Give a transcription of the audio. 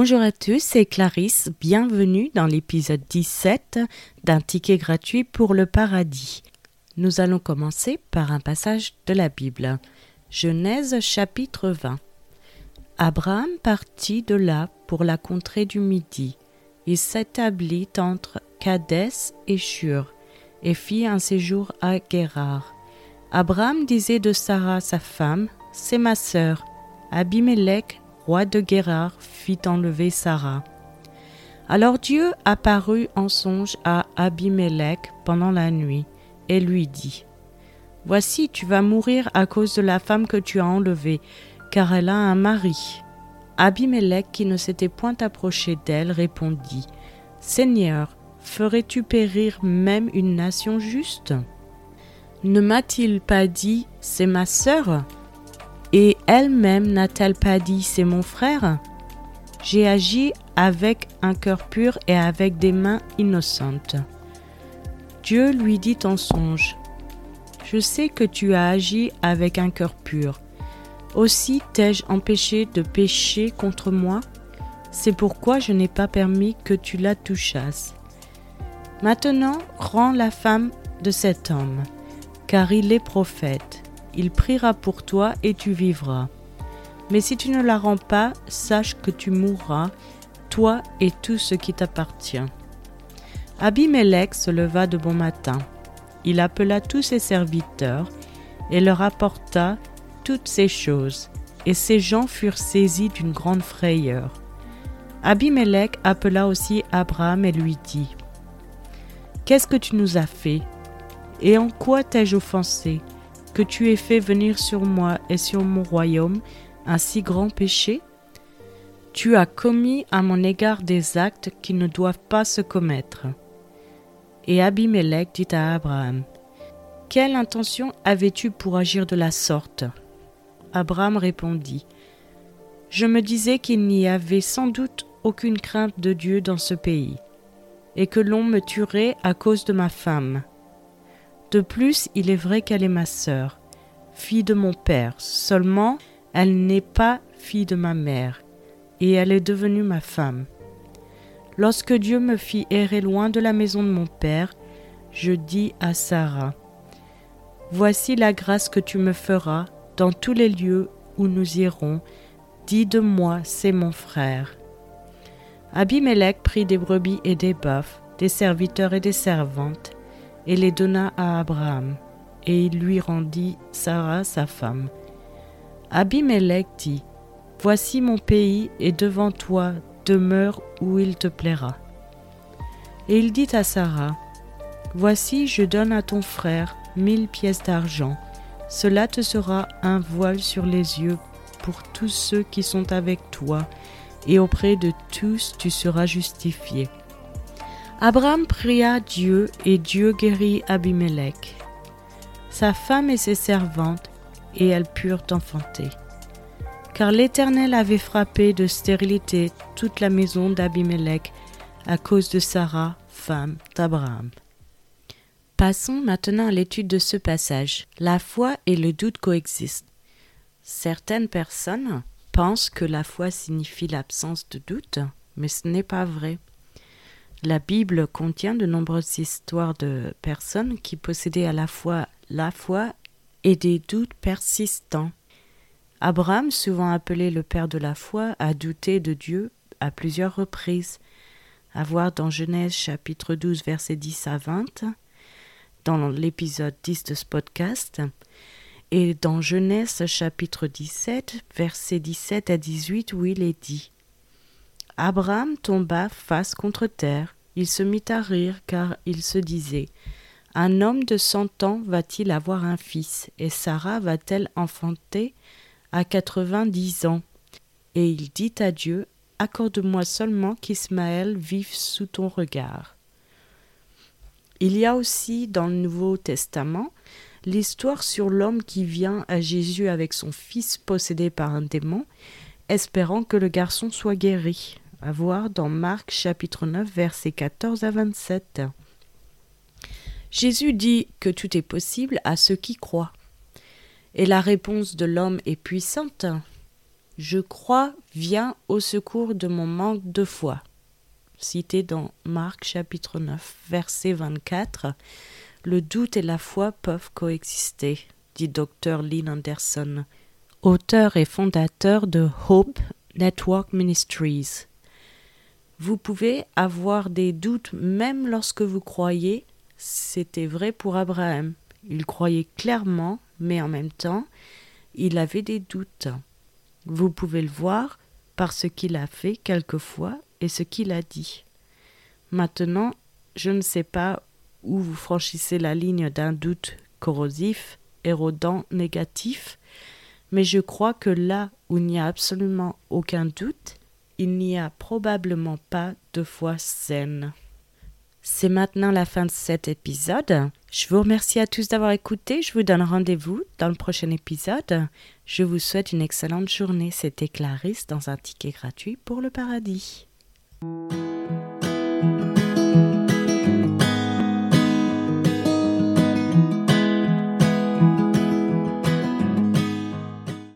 Bonjour à tous, c'est Clarisse. Bienvenue dans l'épisode 17 d'un ticket gratuit pour le paradis. Nous allons commencer par un passage de la Bible. Genèse chapitre 20. Abraham partit de là pour la contrée du Midi. Il s'établit entre Cadès et Shur et fit un séjour à Guérard. Abraham disait de Sarah sa femme, C'est ma sœur. Abimelech roi de Guérard fit enlever Sarah. Alors Dieu apparut en songe à Abimelech pendant la nuit et lui dit Voici, tu vas mourir à cause de la femme que tu as enlevée, car elle a un mari. Abimelech, qui ne s'était point approché d'elle, répondit Seigneur, ferais-tu périr même une nation juste? Ne m'a-t-il pas dit C'est ma sœur? Et elle-même n'a-t-elle pas dit C'est mon frère J'ai agi avec un cœur pur et avec des mains innocentes. Dieu lui dit en songe Je sais que tu as agi avec un cœur pur. Aussi t'ai-je empêché de pécher contre moi C'est pourquoi je n'ai pas permis que tu la touchasses. Maintenant, rends la femme de cet homme, car il est prophète il priera pour toi et tu vivras. Mais si tu ne la rends pas, sache que tu mourras, toi et tout ce qui t'appartient. Abimelech se leva de bon matin. Il appela tous ses serviteurs et leur apporta toutes ces choses, et ces gens furent saisis d'une grande frayeur. Abimelech appela aussi Abraham et lui dit Qu'est-ce que tu nous as fait? Et en quoi t'ai-je offensé? Que tu aies fait venir sur moi et sur mon royaume un si grand péché Tu as commis à mon égard des actes qui ne doivent pas se commettre. Et Abimelech dit à Abraham, Quelle intention avais-tu pour agir de la sorte? Abraham répondit, Je me disais qu'il n'y avait sans doute aucune crainte de Dieu dans ce pays, et que l'on me tuerait à cause de ma femme. De plus, il est vrai qu'elle est ma sœur, fille de mon père, seulement elle n'est pas fille de ma mère, et elle est devenue ma femme. Lorsque Dieu me fit errer loin de la maison de mon père, je dis à Sarah, Voici la grâce que tu me feras dans tous les lieux où nous irons, dis de moi, c'est mon frère. Abimelech prit des brebis et des bœufs, des serviteurs et des servantes, et les donna à Abraham, et il lui rendit Sarah sa femme. Abimelech dit, Voici mon pays, et devant toi demeure où il te plaira. Et il dit à Sarah, Voici je donne à ton frère mille pièces d'argent, cela te sera un voile sur les yeux pour tous ceux qui sont avec toi, et auprès de tous tu seras justifié. Abraham pria Dieu et Dieu guérit Abimelech, sa femme et ses servantes, et elles purent enfanter. Car l'Éternel avait frappé de stérilité toute la maison d'Abimelech à cause de Sarah, femme d'Abraham. Passons maintenant à l'étude de ce passage. La foi et le doute coexistent. Certaines personnes pensent que la foi signifie l'absence de doute, mais ce n'est pas vrai. La Bible contient de nombreuses histoires de personnes qui possédaient à la fois la foi et des doutes persistants. Abraham, souvent appelé le père de la foi, a douté de Dieu à plusieurs reprises, à voir dans Genèse chapitre 12 versets 10 à 20, dans l'épisode 10 de ce podcast, et dans Genèse chapitre 17 versets 17 à 18 où il est dit Abraham tomba face contre terre. Il se mit à rire car il se disait Un homme de cent ans va-t-il avoir un fils et Sarah va-t-elle enfanter à quatre-vingt-dix ans? Et il dit à Dieu Accorde-moi seulement qu'Ismaël vive sous ton regard. Il y a aussi dans le Nouveau Testament l'histoire sur l'homme qui vient à Jésus avec son fils possédé par un démon, espérant que le garçon soit guéri à voir dans Marc chapitre 9 versets 14 à 27. Jésus dit que tout est possible à ceux qui croient. Et la réponse de l'homme est puissante. Je crois, viens au secours de mon manque de foi. Cité dans Marc chapitre 9, verset 24. Le doute et la foi peuvent coexister, dit Dr. Lynn Anderson, auteur et fondateur de Hope Network Ministries. Vous pouvez avoir des doutes même lorsque vous croyez. C'était vrai pour Abraham. Il croyait clairement, mais en même temps, il avait des doutes. Vous pouvez le voir par ce qu'il a fait quelquefois et ce qu'il a dit. Maintenant, je ne sais pas où vous franchissez la ligne d'un doute corrosif, érodant, négatif, mais je crois que là où il n'y a absolument aucun doute, il n'y a probablement pas de foi saine. C'est maintenant la fin de cet épisode. Je vous remercie à tous d'avoir écouté. Je vous donne rendez-vous dans le prochain épisode. Je vous souhaite une excellente journée. C'était Clarisse dans un ticket gratuit pour le paradis.